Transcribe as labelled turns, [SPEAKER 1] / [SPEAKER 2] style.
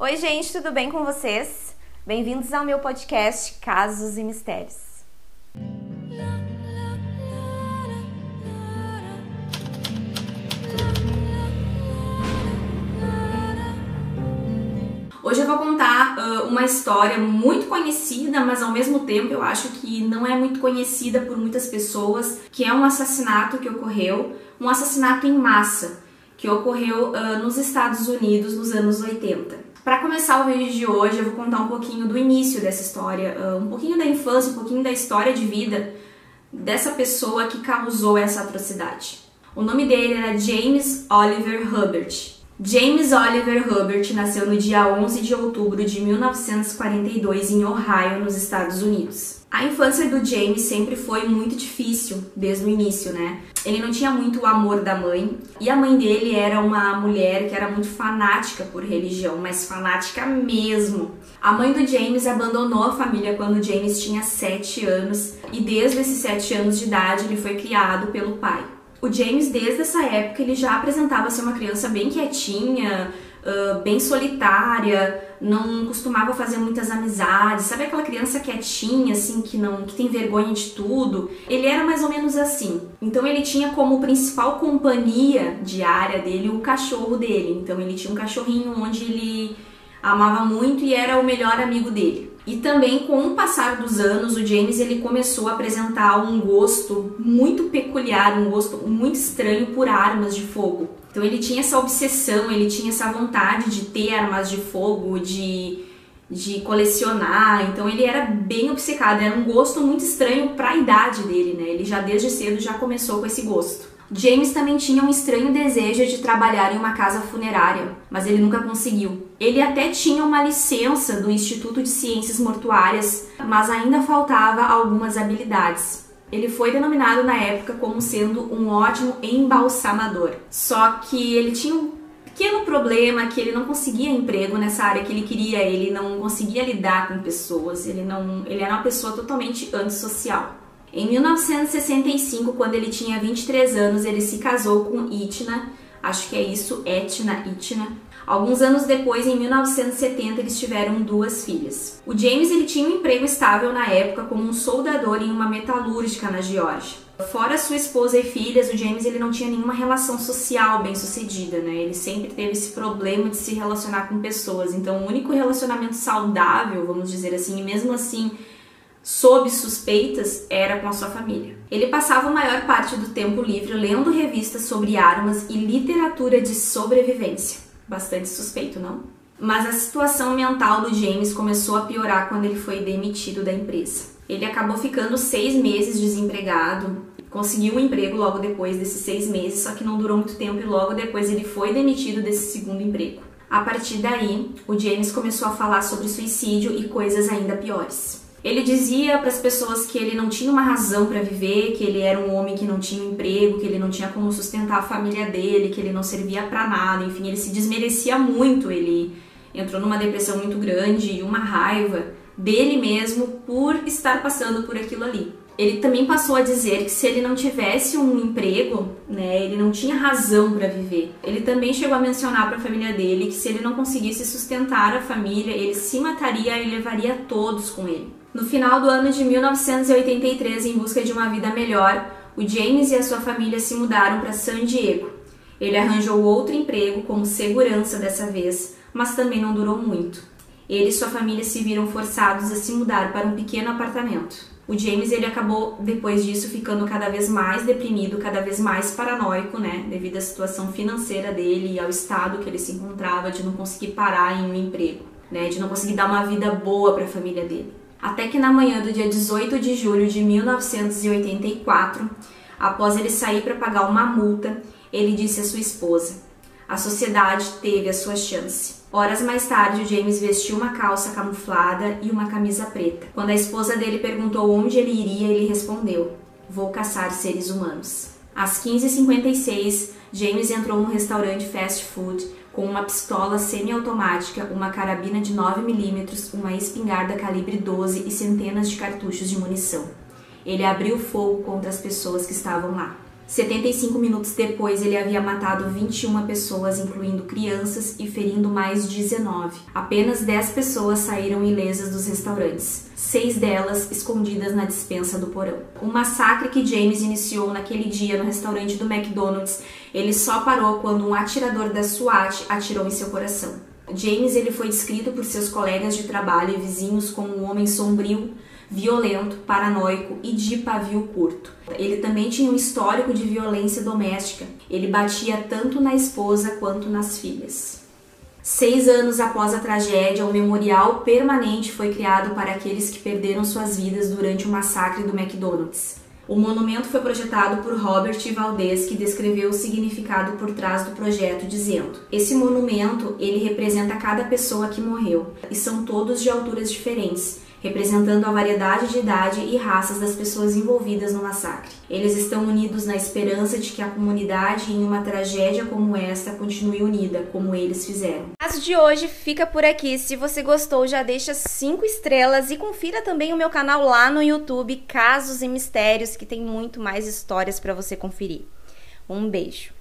[SPEAKER 1] Oi, gente, tudo bem com vocês? Bem-vindos ao meu podcast Casos e Mistérios.
[SPEAKER 2] Hoje eu vou contar uh, uma história muito conhecida, mas ao mesmo tempo eu acho que não é muito conhecida por muitas pessoas, que é um assassinato que ocorreu, um assassinato em massa, que ocorreu uh, nos Estados Unidos nos anos 80. Para começar o vídeo de hoje, eu vou contar um pouquinho do início dessa história, uh, um pouquinho da infância, um pouquinho da história de vida dessa pessoa que causou essa atrocidade. O nome dele era James Oliver Hubbard. James Oliver Hubbard nasceu no dia 11 de outubro de 1942 em Ohio, nos Estados Unidos. A infância do James sempre foi muito difícil desde o início, né? Ele não tinha muito o amor da mãe e a mãe dele era uma mulher que era muito fanática por religião, mas fanática mesmo. A mãe do James abandonou a família quando James tinha 7 anos e desde esses 7 anos de idade ele foi criado pelo pai o James, desde essa época, ele já apresentava ser uma criança bem quietinha, uh, bem solitária, não costumava fazer muitas amizades, sabe aquela criança quietinha, assim, que não que tem vergonha de tudo? Ele era mais ou menos assim. Então ele tinha como principal companhia diária dele o cachorro dele. Então ele tinha um cachorrinho onde ele amava muito e era o melhor amigo dele. E também com o passar dos anos, o James ele começou a apresentar um gosto muito peculiar, um gosto muito estranho por armas de fogo. Então ele tinha essa obsessão, ele tinha essa vontade de ter armas de fogo, de, de colecionar. Então ele era bem obcecado, era um gosto muito estranho para a idade dele, né? Ele já desde cedo já começou com esse gosto. James também tinha um estranho desejo de trabalhar em uma casa funerária, mas ele nunca conseguiu. Ele até tinha uma licença do Instituto de Ciências Mortuárias, mas ainda faltava algumas habilidades. Ele foi denominado na época como sendo um ótimo embalsamador. Só que ele tinha um pequeno problema que ele não conseguia emprego nessa área que ele queria, ele não conseguia lidar com pessoas, ele não, ele era uma pessoa totalmente antissocial. Em 1965, quando ele tinha 23 anos, ele se casou com Itna, acho que é isso, Etna Itna. Alguns anos depois, em 1970, eles tiveram duas filhas. O James ele tinha um emprego estável na época como um soldador em uma metalúrgica na Geórgia. Fora sua esposa e filhas, o James ele não tinha nenhuma relação social bem sucedida, né? Ele sempre teve esse problema de se relacionar com pessoas. Então, o único relacionamento saudável, vamos dizer assim, e mesmo assim sob suspeitas era com a sua família. Ele passava a maior parte do tempo livre lendo revistas sobre armas e literatura de sobrevivência. Bastante suspeito, não? Mas a situação mental do James começou a piorar quando ele foi demitido da empresa. Ele acabou ficando seis meses desempregado, conseguiu um emprego logo depois desses seis meses, só que não durou muito tempo e logo depois ele foi demitido desse segundo emprego. A partir daí, o James começou a falar sobre suicídio e coisas ainda piores. Ele dizia para as pessoas que ele não tinha uma razão para viver, que ele era um homem que não tinha emprego, que ele não tinha como sustentar a família dele, que ele não servia para nada, enfim, ele se desmerecia muito, ele entrou numa depressão muito grande e uma raiva dele mesmo por estar passando por aquilo ali. Ele também passou a dizer que se ele não tivesse um emprego, né, ele não tinha razão para viver. Ele também chegou a mencionar para a família dele que se ele não conseguisse sustentar a família, ele se mataria e levaria todos com ele. No final do ano de 1983, em busca de uma vida melhor, o James e a sua família se mudaram para San Diego. Ele arranjou outro emprego como segurança dessa vez, mas também não durou muito. Ele e sua família se viram forçados a se mudar para um pequeno apartamento. O James ele acabou depois disso ficando cada vez mais deprimido, cada vez mais paranoico, né, devido à situação financeira dele e ao estado que ele se encontrava de não conseguir parar em um emprego, né, de não conseguir dar uma vida boa para a família dele. Até que na manhã do dia 18 de julho de 1984, após ele sair para pagar uma multa, ele disse à sua esposa: A sociedade teve a sua chance. Horas mais tarde, o James vestiu uma calça camuflada e uma camisa preta. Quando a esposa dele perguntou onde ele iria, ele respondeu: Vou caçar seres humanos. Às 15h56, James entrou num restaurante fast food com uma pistola semiautomática, uma carabina de 9mm, uma espingarda calibre 12 e centenas de cartuchos de munição. Ele abriu fogo contra as pessoas que estavam lá. 75 minutos depois, ele havia matado 21 pessoas, incluindo crianças, e ferindo mais 19. Apenas 10 pessoas saíram ilesas dos restaurantes, seis delas escondidas na dispensa do porão. O massacre que James iniciou naquele dia no restaurante do McDonald's, ele só parou quando um atirador da SWAT atirou em seu coração. James ele foi descrito por seus colegas de trabalho e vizinhos como um homem sombrio, violento, paranoico e de pavio curto. Ele também tinha um histórico de violência doméstica. Ele batia tanto na esposa quanto nas filhas. Seis anos após a tragédia, um memorial permanente foi criado para aqueles que perderam suas vidas durante o massacre do McDonald's. O monumento foi projetado por Robert Valdez, que descreveu o significado por trás do projeto, dizendo: "Esse monumento, ele representa cada pessoa que morreu, e são todos de alturas diferentes, representando a variedade de idade e raças das pessoas envolvidas no massacre. Eles estão unidos na esperança de que a comunidade, em uma tragédia como esta, continue unida, como eles fizeram.
[SPEAKER 1] O caso de hoje fica por aqui. Se você gostou, já deixa cinco estrelas e confira também o meu canal lá no YouTube, Casos e Mistérios, que tem muito mais histórias para você conferir. Um beijo.